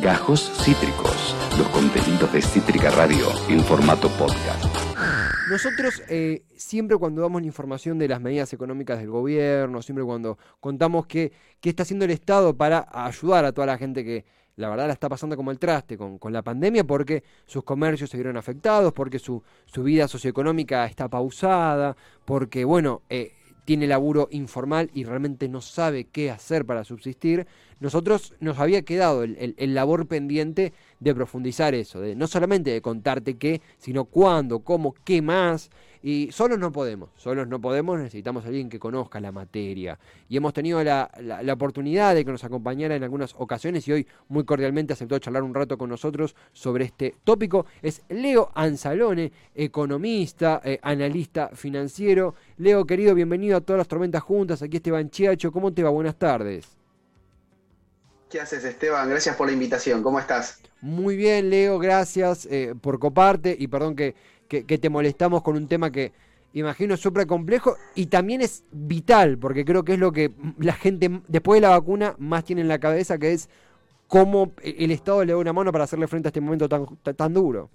Gajos Cítricos, los contenidos de Cítrica Radio en formato podcast. Nosotros eh, siempre cuando damos la información de las medidas económicas del gobierno, siempre cuando contamos qué, qué está haciendo el Estado para ayudar a toda la gente que la verdad la está pasando como el traste con, con la pandemia porque sus comercios se vieron afectados, porque su, su vida socioeconómica está pausada, porque bueno, eh, tiene laburo informal y realmente no sabe qué hacer para subsistir, nosotros nos había quedado el, labor pendiente de profundizar eso, de no solamente de contarte qué, sino cuándo, cómo, qué más. Y solos no podemos, solos no podemos, necesitamos a alguien que conozca la materia. Y hemos tenido la, la, oportunidad de que nos acompañara en algunas ocasiones y hoy muy cordialmente aceptó charlar un rato con nosotros sobre este tópico. Es Leo Anzalone, economista, eh, analista financiero. Leo, querido, bienvenido a todas las tormentas juntas. Aquí Esteban Chiacho, ¿cómo te va? Buenas tardes. ¿Qué haces, Esteban? Gracias por la invitación. ¿Cómo estás? Muy bien, Leo. Gracias eh, por coparte y perdón que, que, te molestamos con un tema que imagino es súper complejo y también es vital, porque creo que es lo que la gente después de la vacuna más tiene en la cabeza, que es cómo el Estado le da una mano para hacerle frente a este momento tan, tan duro.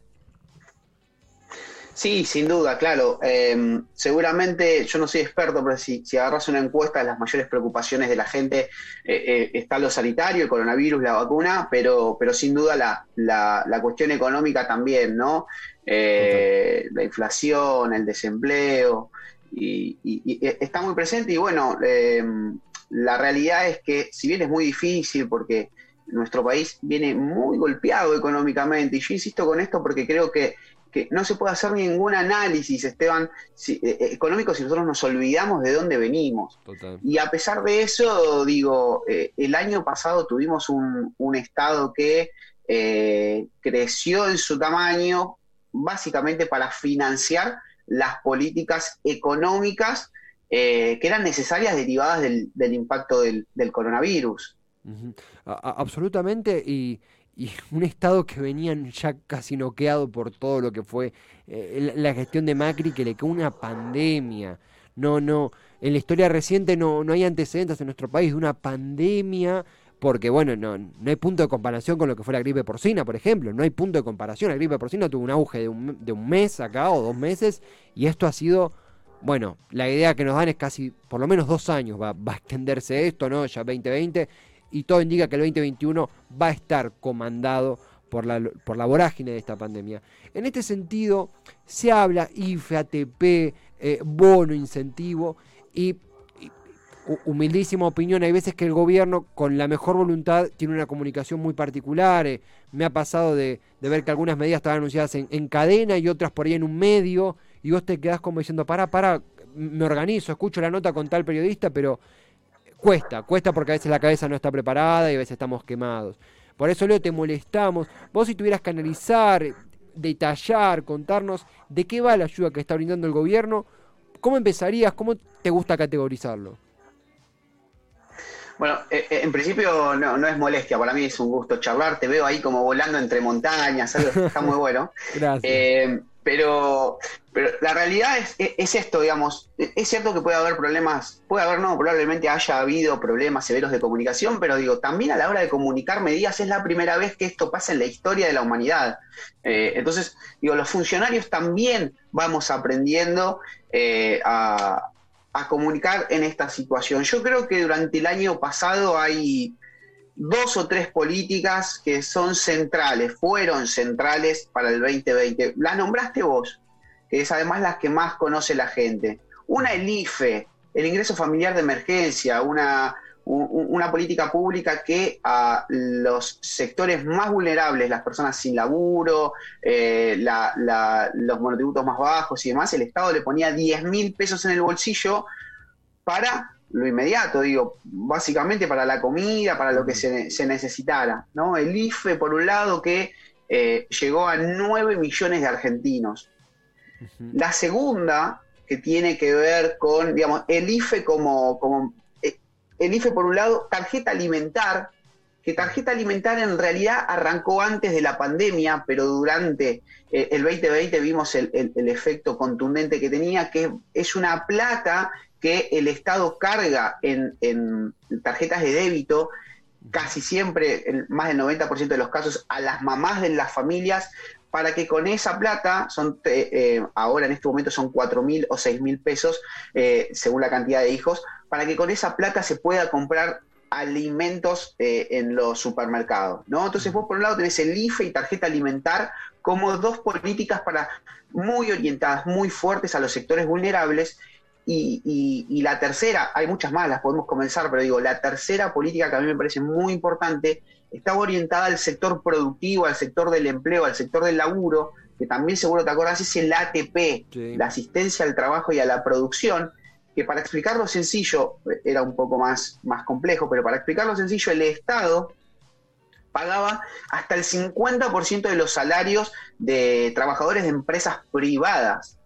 Sí, sin duda, claro. Em, seguramente, yo no soy experto, pero si, si, agarras una encuesta, las mayores preocupaciones de la gente eh, eh, está lo sanitario, el coronavirus, la vacuna, pero, pero sin duda la, la, cuestión económica también, ¿no? Eh, la inflación, el desempleo, y, está muy presente. Y bueno, em, la realidad es que, si bien es muy difícil, porque nuestro país viene muy golpeado económicamente, y yo insisto con esto porque creo que que no se puede hacer ningún análisis, Esteban, eh, eh, económico si nosotros nos olvidamos de dónde venimos. Y a pesar de eso, digo, eh, el año pasado tuvimos un, Estado que creció en su tamaño básicamente para financiar las políticas económicas que eran necesarias derivadas del, impacto del, coronavirus. absolutamente, y, y un Estado que venía ya casi noqueado por todo lo que fue eh, la gestión de Macri, que le quedó una pandemia. No, no, en la historia reciente no, no hay antecedentes en nuestro país de una pandemia, porque bueno, no, no hay punto de comparación con lo que fue la gripe porcina, por ejemplo, no hay punto de comparación. La gripe porcina tuvo un auge de un, de un mes acá o dos meses, y esto ha sido bueno, la idea que nos dan es casi, por lo menos dos años va, va, a extenderse esto, ¿no? Ya 2020, y todo indica que el 2021 va a estar comandado por la, por la vorágine de esta pandemia. En este sentido, se habla IFE, ATP, eh, bono, incentivo y, humildísima opinión, hay veces que el gobierno con la mejor voluntad tiene una comunicación muy particular. Eh, me ha pasado de, ver que algunas medidas estaban anunciadas en, en, cadena y otras por ahí en un medio y vos te quedás como diciendo, para, para, me organizo, escucho la nota con tal periodista, pero cuesta, cuesta porque a veces la cabeza no está preparada y a veces estamos quemados. Por eso, Leo, te molestamos. Vos si tuvieras que analizar, detallar, contarnos de qué va la ayuda que está brindando el gobierno, ¿cómo empezarías? ¿Cómo te gusta categorizarlo? Bueno, eh, eh, en principio no, no, es molestia, para mí es un gusto charlar, te veo ahí como volando entre montañas, está muy bueno. Gracias. Eh, pero, pero la realidad es, es, esto, digamos, es cierto que puede haber problemas, puede haber, no, probablemente haya habido problemas severos de comunicación, pero digo, también a la hora de comunicar medidas es la primera vez que esto pasa en la historia de la humanidad. Eh, entonces, digo, los funcionarios también vamos aprendiendo eh, a comunicar en esta situación. Yo creo que durante el año pasado hay dos o tres políticas que son centrales, fueron centrales para el 2020. Las nombraste vos, que es además las que más conoce la gente. Una, el IFE, el ingreso familiar de emergencia, una, una política pública que a los sectores más vulnerables, las personas sin laburo, eh, los monotributos más bajos y demás, el Estado le ponía 10 mil pesos en el bolsillo para lo inmediato, digo, básicamente para la comida, para lo que se, necesitara. ¿no? El IFE, por un lado, que eh, llegó a 9 millones de argentinos. La segunda, que tiene que ver con, digamos, el IFE como, como eh, el IFE, por un lado, tarjeta alimentar, que tarjeta alimentar en realidad arrancó antes de la pandemia, pero durante eh, el 2020 vimos el, el, efecto contundente que tenía, que es una plata que el Estado carga en, tarjetas de débito casi siempre, más del 90% de los casos, a las mamás de las familias para que con esa plata, son eh, eh, ahora en este momento son 4 mil o 6 mil pesos, eh, según la cantidad de hijos, para que con esa plata se pueda comprar alimentos en los supermercados, ¿no? Entonces vos por un lado tenés el IFE y tarjeta alimentar como dos políticas para muy orientadas, muy fuertes a los sectores vulnerables y, y, la tercera, hay muchas más, las podemos comenzar, pero digo, la tercera política que a mí me parece muy importante estaba orientada al sector productivo, al sector del empleo, al sector del laburo, que también seguro te acuerdas es el ATP, la asistencia al trabajo y a la producción, que para explicarlo sencillo, era un poco más, más complejo, pero para explicarlo sencillo, el Estado pagaba hasta el 50% de los salarios de trabajadores de empresas privadas.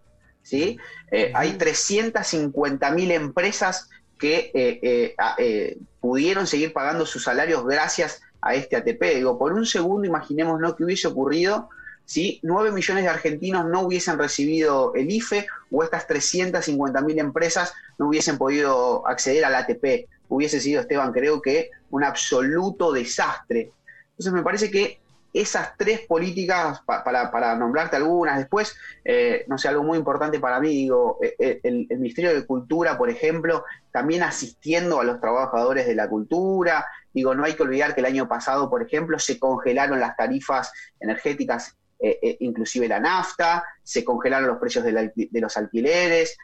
¿Sí? Eh, hay 350.000 empresas que eh, eh, pudieron seguir pagando sus salarios gracias a este ATP. Digo, por un segundo imaginemos lo que hubiese ocurrido si 9 millones de argentinos no hubiesen recibido el IFE o estas 350.000 empresas no hubiesen podido acceder al ATP. Hubiese sido, Esteban, creo que un absoluto desastre. Entonces me parece que esas tres políticas, para, nombrarte algunas. Después, eh, no sé, algo muy importante para mí, digo, eh, eh, el, Ministerio de Cultura, por ejemplo, también asistiendo a los trabajadores de la cultura, digo, no hay que olvidar que el año pasado, por ejemplo, se congelaron las tarifas energéticas, inclusive la nafta, se congelaron los precios de, los alquileres,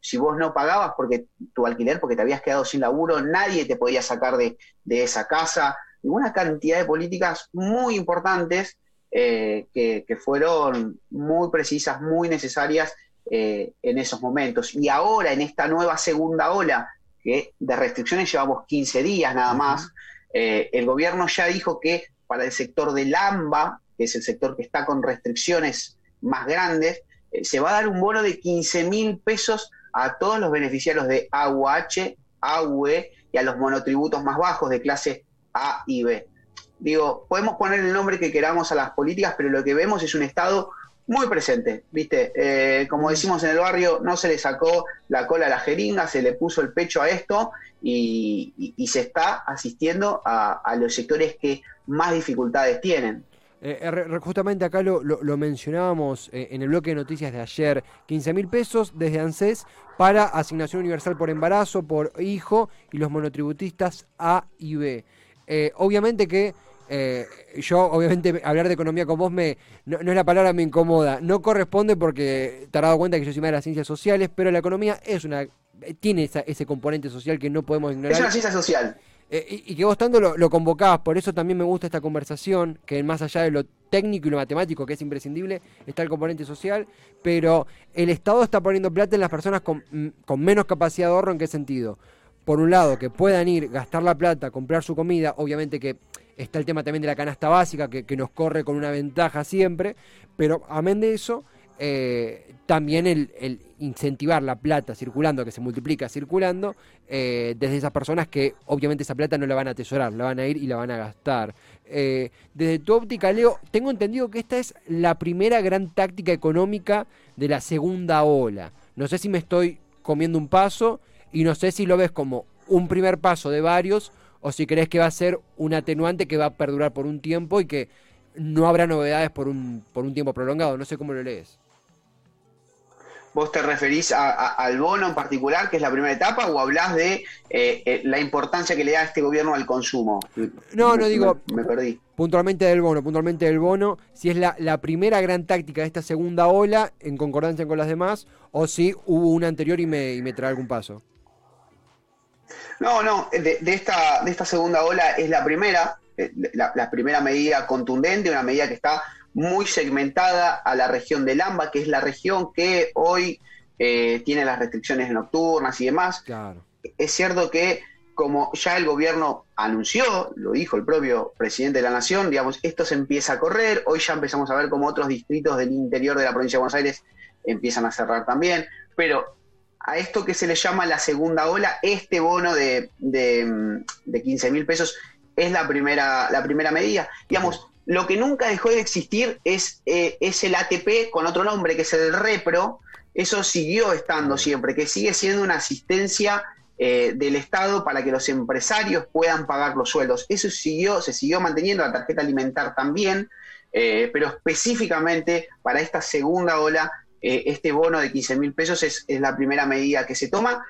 si vos no pagabas porque tu alquiler, porque te habías quedado sin laburo, nadie te podía sacar de, de esa casa, una cantidad de políticas muy importantes eh, que, fueron muy precisas, muy necesarias eh, en esos momentos. Y ahora, en esta nueva segunda ola, que de restricciones llevamos 15 días nada más, eh, el gobierno ya dijo que para el sector del AMBA, que es el sector que está con restricciones más grandes, se va a dar un bono de 15 mil pesos a todos los beneficiarios de AUH, AUE y a los monotributos más bajos de clase a y B. Digo, podemos poner el nombre que queramos a las políticas, pero lo que vemos es un Estado muy presente, ¿viste? Eh, como decimos en el barrio, no se le sacó la cola a la jeringa, se le puso el pecho a esto y, se está asistiendo a, los sectores que más dificultades tienen. Eh, justamente acá lo, mencionábamos eh, en el bloque de noticias de ayer, 15 mil pesos desde ANSES para asignación universal por embarazo, por hijo y los monotributistas A y B. Eh, obviamente que eh, yo, obviamente, hablar de economía con vos me, no, es la palabra me incomoda. No corresponde porque te has dado cuenta que yo soy más de las ciencias sociales, pero la economía es una tiene ese componente social que no podemos ignorar. Es una ciencia social. Eh, y, que vos tanto lo, lo, convocás, por eso también me gusta esta conversación, que más allá de lo técnico y lo matemático, que es imprescindible, está el componente social, pero el Estado está poniendo plata en las personas con, con menos capacidad de ahorro, ¿en qué sentido? Por un lado, que puedan ir, gastar la plata, comprar su comida, obviamente que está el tema también de la canasta básica, que, nos corre con una ventaja siempre, pero amén de eso, eh, también el, incentivar la plata circulando, que se multiplica circulando, eh, desde esas personas que obviamente esa plata no la van a atesorar, la van a ir y la van a gastar. Eh, desde tu óptica, Leo, tengo entendido que esta es la primera gran táctica económica de la segunda ola. No sé si me estoy comiendo un paso y no sé si lo ves como un primer paso de varios o si crees que va a ser un atenuante que va a perdurar por un tiempo y que no habrá novedades por un, por un tiempo prolongado. No sé cómo lo lees. ¿Vos te referís al bono en particular, que es la primera etapa, o hablas de eh, eh, la importancia que le da este gobierno al consumo? No, no digo. Me, perdí. Puntualmente del bono, puntualmente del bono, si es la, la, primera gran táctica de esta segunda ola, en concordancia con las demás, o si hubo una anterior y me, y me trae algún paso. No, no, de, esta, de esta segunda ola es la primera, eh, la, primera medida contundente, una medida que está muy segmentada a la región del AMBA, que es la región que hoy eh, tiene las restricciones nocturnas y demás. Claro. Es cierto que como ya el gobierno anunció, lo dijo el propio presidente de la Nación, digamos, esto se empieza a correr, hoy ya empezamos a ver cómo otros distritos del interior de la provincia de Buenos Aires empiezan a cerrar también, pero a esto que se le llama la segunda ola, este bono de, de, 15 mil pesos es la primera, la primera medida. Digamos, lo que nunca dejó de existir es, eh, es el ATP con otro nombre, que es el REPRO. Eso siguió estando siempre, que sigue siendo una asistencia eh, del Estado para que los empresarios puedan pagar los sueldos. Eso siguió, se siguió manteniendo, la tarjeta alimentar también, eh, pero específicamente para esta segunda ola, eh, este bono de 15 mil pesos es, la primera medida que se toma.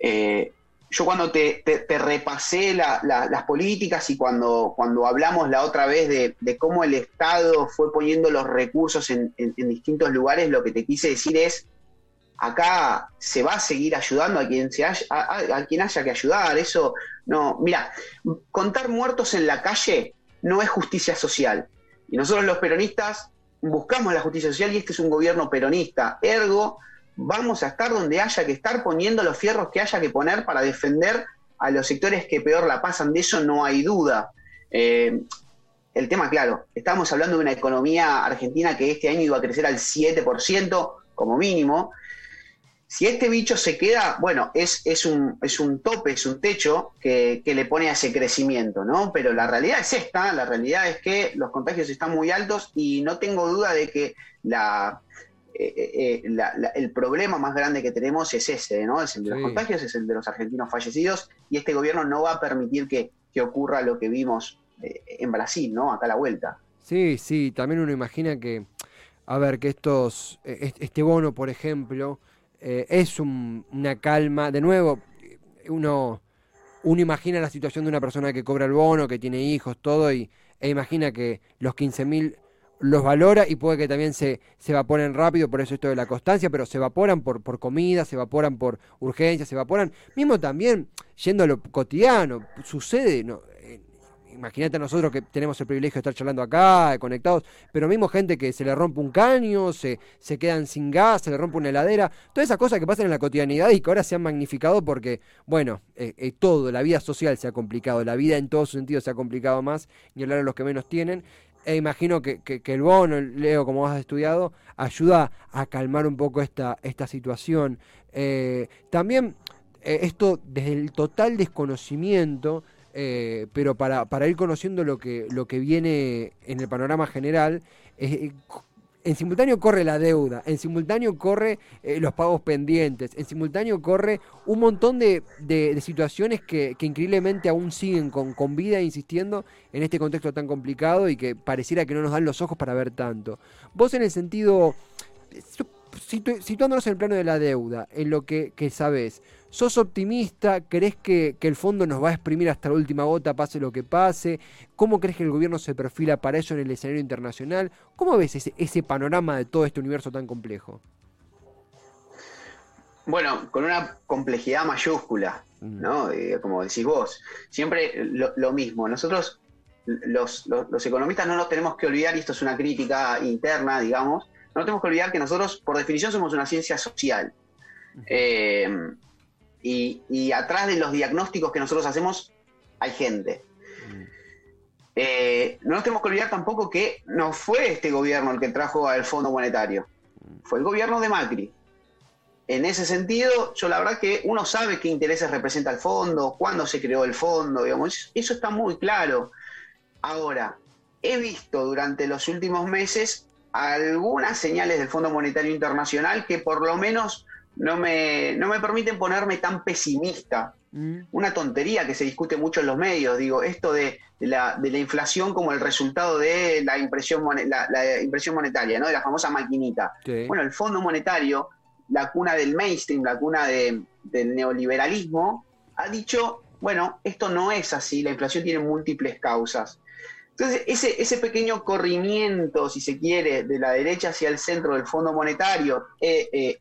yo cuando te, repasé las políticas y cuando, cuando hablamos la otra vez de, cómo el Estado fue poniendo los recursos en distintos lugares, lo que te quise decir es acá se va a seguir ayudando a quien, se haya, a, quien haya que ayudar. Eso no. Mira, contar muertos en la calle no es justicia social. Y nosotros los peronistas buscamos la justicia social y este es un gobierno peronista. Ergo, vamos a estar donde haya que estar poniendo los fierros que haya que poner para defender a los sectores que peor la pasan. De eso no hay duda. Eh, el tema, claro, estamos hablando de una economía argentina que este año iba a crecer al 7% como mínimo, si este bicho se queda, bueno, es, es, un, es un tope, es un techo que, le pone a ese crecimiento, ¿no? Pero la realidad es esta, la realidad es que los contagios están muy altos y no tengo duda de que la, eh, eh, eh, el problema más grande que tenemos es ese, ¿no? Es el de los contagios, es el de los argentinos fallecidos y este gobierno no va a permitir que, que ocurra lo que vimos en Brasil, ¿no? Acá a la vuelta. Sí, sí, también uno imagina que, a ver, que estos, este bono, por ejemplo, eh, es una calma. De nuevo, uno, uno imagina la situación de una persona que cobra el bono, que tiene hijos, todo, y, e imagina que los 15.000 los valora y puede que también se, se evaporen rápido, por eso esto de la constancia, pero se evaporan por, por comida, se evaporan por urgencias, se evaporan, mismo también yendo a lo cotidiano, sucede, no, imagínate nosotros que tenemos el privilegio de estar charlando acá, conectados, pero mismo gente que se le rompe un caño, se, se quedan sin gas, se le rompe una heladera, todas esas cosas que pasan en la cotidianidad y que ahora se han magnificado porque, bueno, eh, eh, todo, la vida social se ha complicado, la vida en todos sentidos se ha complicado más, y hablar a los que menos tienen. E imagino que, el bono, Leo, como has estudiado, ayuda a calmar un poco esta, esta situación. Eh, también esto desde el total desconocimiento eh, pero para, para, ir conociendo lo que, lo que viene en el panorama general, eh, en simultáneo corre la deuda, en simultáneo corre eh, los pagos pendientes, en simultáneo corre un montón de, de, situaciones que, increíblemente aún siguen con, con vida insistiendo en este contexto tan complicado y que pareciera que no nos dan los ojos para ver tanto. Vos en el sentido, situándonos en el plano de la deuda, en lo que, que sabés, ¿Sos optimista? ¿Crees que, el fondo nos va a exprimir hasta la última gota, pase lo que pase? ¿Cómo crees que el gobierno se perfila para eso en el escenario internacional? ¿Cómo ves ese, panorama de todo este universo tan complejo? Bueno, con una complejidad mayúscula, mm. ¿no? Eh, como decís vos. Siempre lo, mismo. Nosotros, los, economistas, no nos tenemos que olvidar, y esto es una crítica interna, digamos, no tenemos que olvidar que nosotros, por definición, somos una ciencia social. Eh, y, atrás de los diagnósticos que nosotros hacemos hay gente. Mm. Eh, no nos tenemos que olvidar tampoco que no fue este gobierno el que trajo al Fondo Monetario, mm. fue el gobierno de Macri. En ese sentido, yo la verdad que uno sabe qué intereses representa el fondo, cuándo se creó el fondo, digamos, eso está muy claro. Ahora, he visto durante los últimos meses algunas señales del Fondo Monetario Internacional que por lo menos no me, no me permiten ponerme tan pesimista. Mm. Una tontería que se discute mucho en los medios, digo, esto de, la, de la, inflación como el resultado de la impresión, la, impresión monetaria, ¿no? de la famosa maquinita. Bueno, el Fondo Monetario, la cuna del mainstream, la cuna del neoliberalismo, ha dicho, bueno, esto no es así, la inflación tiene múltiples causas. Entonces, ese, ese pequeño corrimiento, si se quiere, de la derecha hacia el centro del Fondo Monetario, eh, eh,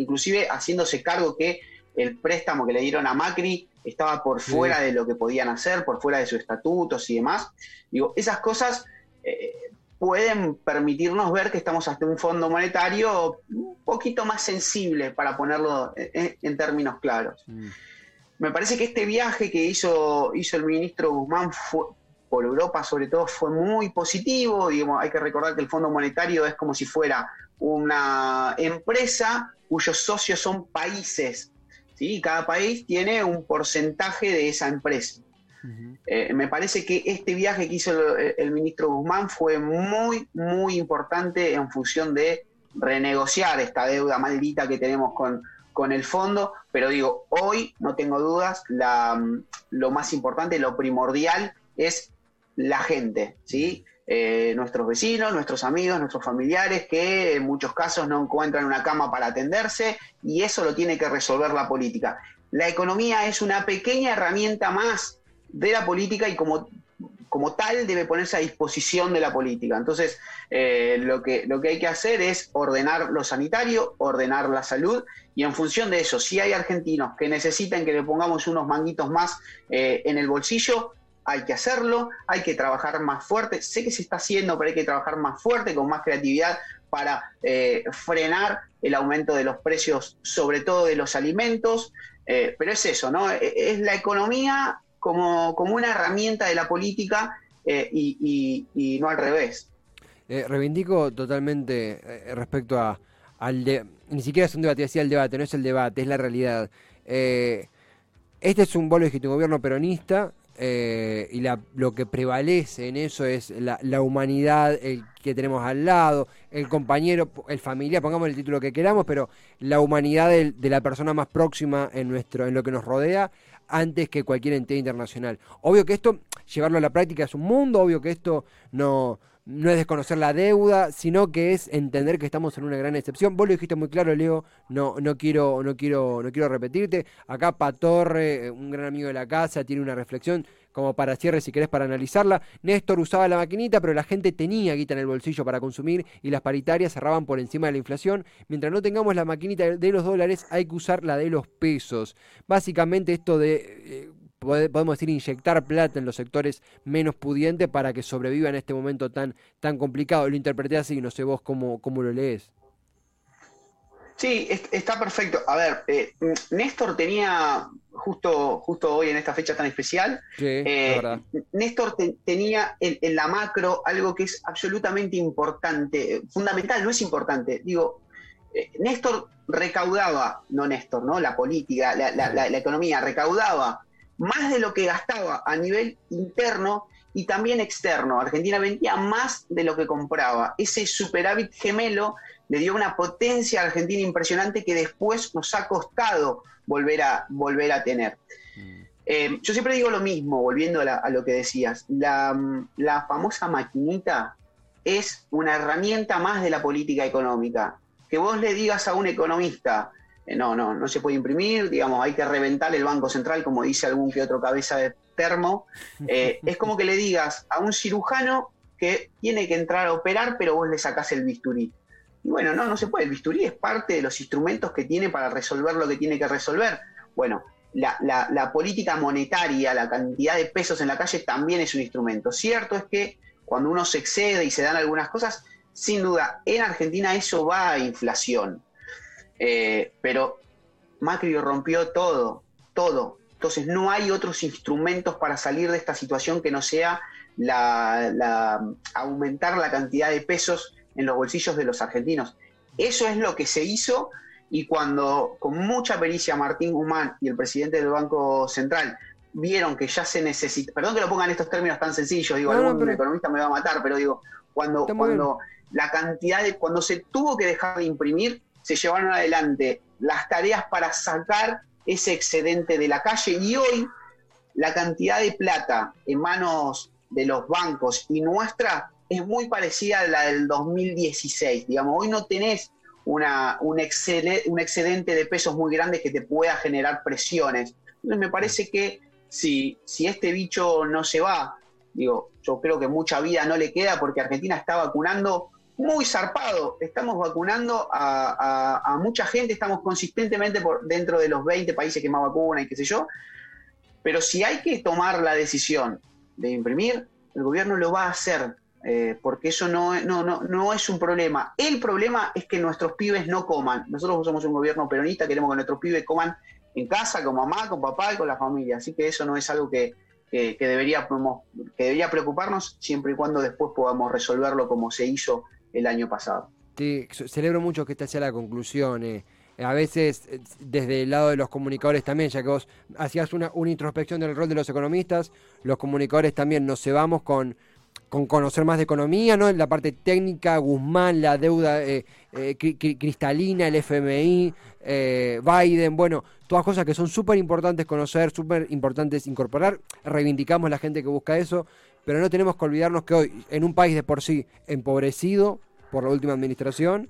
inclusive haciéndose cargo que el préstamo que le dieron a Macri estaba por fuera de lo que podían hacer, por fuera de sus estatutos y demás. Digo, esas cosas eh, pueden permitirnos ver que estamos hasta un fondo monetario un poquito más sensible, para ponerlo en, términos claros. Mm. Me parece que este viaje que hizo, hizo el ministro Guzmán por Europa sobre todo fue muy positivo. Digamos, hay que recordar que el Fondo Monetario es como si fuera una empresa cuyos socios son países. ¿sí? Cada país tiene un porcentaje de esa empresa. Eh, me parece que este viaje que hizo el, ministro Guzmán fue muy, muy importante en función de renegociar esta deuda maldita que tenemos con, con el fondo, pero digo, hoy no tengo dudas, la, lo más importante, lo primordial es la gente, ¿sí? Eh, nuestros vecinos, nuestros amigos, nuestros familiares, que en muchos casos no encuentran una cama para atenderse y eso lo tiene que resolver la política. La economía es una pequeña herramienta más de la política y como como tal debe ponerse a disposición de la política. Entonces, eh, lo, que, lo que hay que hacer es ordenar lo sanitario, ordenar la salud, y en función de eso, si hay argentinos que necesitan que le pongamos unos manguitos más eh, en el bolsillo, hay que hacerlo, hay que trabajar más fuerte. Sé que se está haciendo, pero hay que trabajar más fuerte, con más creatividad, para eh, frenar el aumento de los precios, sobre todo de los alimentos. pero es eso, ¿no? E, es la economía como, como una herramienta de la política eh, y, no al revés. Eh, reivindico totalmente eh, respecto a, al de, ni siquiera es un debate, decía el debate, no es el debate, es la realidad. este es un bolo de gobierno peronista y la, lo que prevalece en eso es la, humanidad el que tenemos al lado, el compañero, el familiar, pongamos el título que queramos, pero la humanidad de, de la persona más próxima en, nuestro, en lo que nos rodea antes que cualquier entidad internacional. Obvio que esto, llevarlo a la práctica es un mundo, obvio que esto no, no es desconocer la deuda, sino que es entender que estamos en una gran excepción. Vos lo dijiste muy claro, Leo, no, no quiero, no quiero, no quiero repetirte. Acá Patorre, un gran amigo de la casa, tiene una reflexión como para cierre si querés para analizarla. Néstor usaba la maquinita, pero la gente tenía guita en el bolsillo para consumir y las paritarias cerraban por encima de la inflación. Mientras no tengamos la maquinita de los dólares, hay que usar la de los pesos. Básicamente esto de... Eh, podemos decir, inyectar plata en los sectores menos pudientes para que sobrevivan en este momento tan, tan complicado. Lo interpreté así, no sé vos cómo, cómo lo lees. Sí, está perfecto. A ver, eh, Néstor tenía, justo, justo hoy en esta fecha tan especial, eh, Néstor tenía en, la macro algo que es absolutamente importante, fundamental, no es importante. Digo, eh, Néstor recaudaba, no Néstor, ¿no? La política, la, la economía, recaudaba más de lo que gastaba a nivel interno y también externo. Argentina vendía más de lo que compraba. Ese superávit gemelo le dio una potencia a Argentina impresionante que después nos ha costado volver a, volver a tener. Mm. Eh, yo siempre digo lo mismo, volviendo a, lo que decías, la, la, famosa maquinita es una herramienta más de la política económica. Que vos le digas a un economista, no, no, no se puede imprimir, digamos, hay que reventar el Banco Central, como dice algún que otro cabeza de termo. Eh, es como que le digas a un cirujano que tiene que entrar a operar, pero vos le sacás el bisturí. Y bueno, no, no se puede. El bisturí es parte de los instrumentos que tiene para resolver lo que tiene que resolver. Bueno, la, política monetaria, la cantidad de pesos en la calle también es un instrumento. Cierto es que cuando uno se excede y se dan algunas cosas, sin duda, en Argentina eso va a inflación. Eh, pero Macri rompió todo, todo. Entonces no hay otros instrumentos para salir de esta situación que no sea la, aumentar la cantidad de pesos en los bolsillos de los argentinos. Eso es lo que se hizo y cuando con mucha pericia Martín Guzmán y el presidente del Banco Central vieron que ya se necesita, perdón que lo pongan en estos términos tan sencillos, digo, algún economista me va a matar, pero digo, cuando, cuando la cantidad de, cuando se tuvo que dejar de imprimir, se llevaron adelante las tareas para sacar ese excedente de la calle y hoy la cantidad de plata en manos de los bancos y nuestra es muy parecida a la del 2016. Digamos, hoy no tenés un excedente de pesos muy grande que te pueda generar presiones. Entonces me parece que si, si este bicho no se va, digo, yo creo que mucha vida no le queda porque Argentina está vacunando muy zarpado. Estamos vacunando a, mucha gente, estamos consistentemente por dentro de los 20 países que más vacunan y qué sé yo. Pero si hay que tomar la decisión de imprimir, el gobierno lo va a hacer, eh, porque eso no, no, no, no es un problema. El problema es que nuestros pibes no coman. Nosotros somos un gobierno peronista, queremos que nuestros pibes coman en casa, con mamá, con papá y con la familia. Así que eso no es algo que, que, debería, que debería preocuparnos siempre y cuando después podamos resolverlo como se hizo el año pasado. Sí, celebro mucho que esta sea la conclusión. Eh. A veces, eh, desde el lado de los comunicadores también, ya que vos hacías una, una introspección del rol de los economistas, los comunicadores también nos cebamos con, con conocer más de economía, ¿no? La parte técnica, Guzmán, la deuda eh, eh, cristalina, el FMI, eh, Biden, bueno, todas cosas que son súper importantes conocer, súper importantes incorporar. Reivindicamos la gente que busca eso, pero no tenemos que olvidarnos que hoy, en un país de por sí empobrecido por la última administración,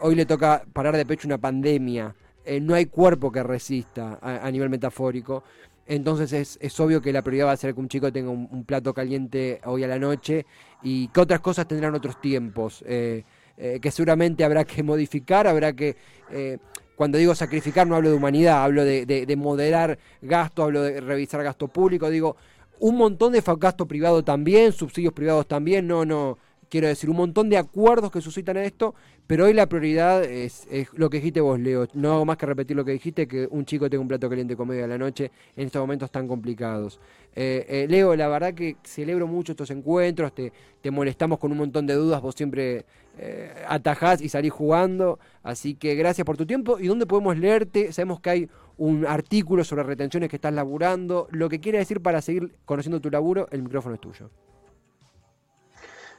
hoy le toca parar de pecho una pandemia. no hay cuerpo que resista a nivel metafórico. Entonces es, es, obvio que la prioridad va a ser que un chico tenga un, plato caliente hoy a la noche y que otras cosas tendrán otros tiempos, eh, eh, que seguramente habrá que modificar, habrá que... Eh, cuando digo sacrificar no hablo de humanidad, hablo de, de, moderar gasto, hablo de revisar gasto público, digo un montón de gasto privado también, subsidios privados también, no, no, quiero decir, un montón de acuerdos que suscitan esto, pero hoy la prioridad es, lo que dijiste vos, Leo. No hago más que repetir lo que dijiste, que un chico tenga un plato caliente comedia a la noche en estos momentos tan complicados. Eh, eh, Leo, la verdad que celebro mucho estos encuentros, te, te molestamos con un montón de dudas, vos siempre eh, atajás y salís jugando, así que gracias por tu tiempo. ¿Y dónde podemos leerte? Sabemos que hay un artículo sobre retenciones que estás laburando. Lo que quiere decir para seguir conociendo tu laburo, el micrófono es tuyo.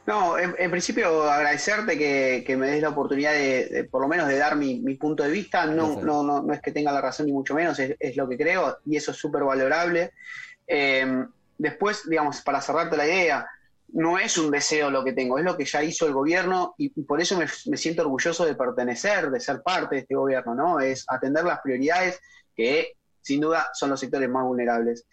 No, en, principio agradecerte que, me des la oportunidad de, por lo menos de dar mi, punto de vista. No, no, no, no, es que tenga la razón ni mucho menos, es, lo que creo y eso es súper valorable. Em, después, digamos, para cerrarte la idea, no es un deseo lo que tengo, es lo que ya hizo el gobierno y, por eso me, me, siento orgulloso de pertenecer, de ser parte de este gobierno, ¿no? Es atender las prioridades que sin duda son los sectores más vulnerables.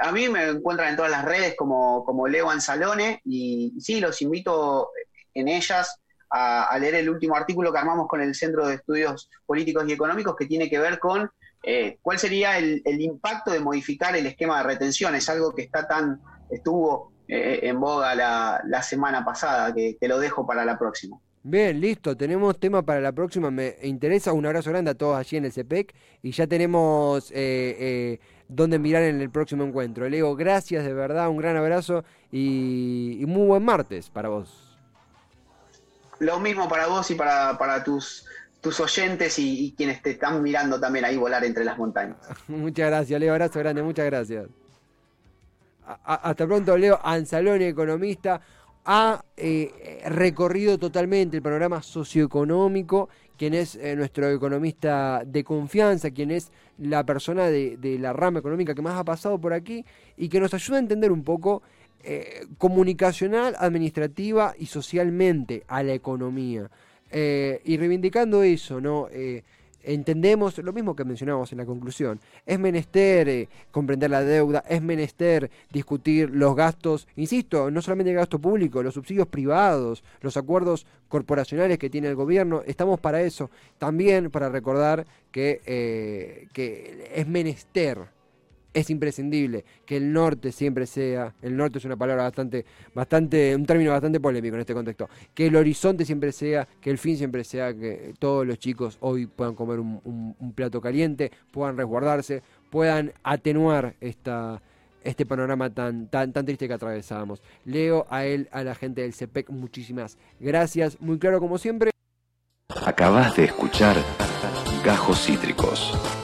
A mí me encuentran en todas las redes como, como Leo Anzalone y, sí, los invito en ellas a, leer el último artículo que armamos con el Centro de Estudios Políticos y Económicos que tiene que ver con eh, cuál sería el, impacto de modificar el esquema de retención. Es algo que está tan, estuvo eh, en boga la, semana pasada, que te lo dejo para la próxima. Bien, listo, tenemos tema para la próxima, me interesa, un abrazo grande a todos allí en el CPEC y ya tenemos eh, eh, dónde mirar en el próximo encuentro. Leo, gracias de verdad, un gran abrazo y, muy buen martes para vos. Lo mismo para vos y para, para tus, tus oyentes y, quienes te están mirando también ahí volar entre las montañas. muchas gracias, Leo, abrazo grande, muchas gracias. hasta pronto, Leo Anzalone, economista ha eh, recorrido totalmente el panorama socioeconómico, quien es eh, nuestro economista de confianza, quien es la persona de, la rama económica que más ha pasado por aquí y que nos ayuda a entender un poco eh, comunicacional, administrativa y socialmente a la economía. y reivindicando eso, ¿no? Entendemos lo mismo que mencionábamos en la conclusión. Es menester eh, comprender la deuda, es menester discutir los gastos, insisto, no solamente el gasto público, los subsidios privados, los acuerdos corporacionales que tiene el gobierno, estamos para eso. También para recordar que, eh, que es menester es imprescindible que el norte siempre sea, el norte es una palabra bastante, bastante, un término bastante polémico en este contexto, que el horizonte siempre sea, que el fin siempre sea que todos los chicos hoy puedan comer un, plato caliente, puedan resguardarse, puedan atenuar esta, este panorama tan, tan, tan triste que atravesamos. Leo a él, a la gente del CEPEC, muchísimas gracias, muy claro como siempre. Acabas de escuchar Gajos Cítricos.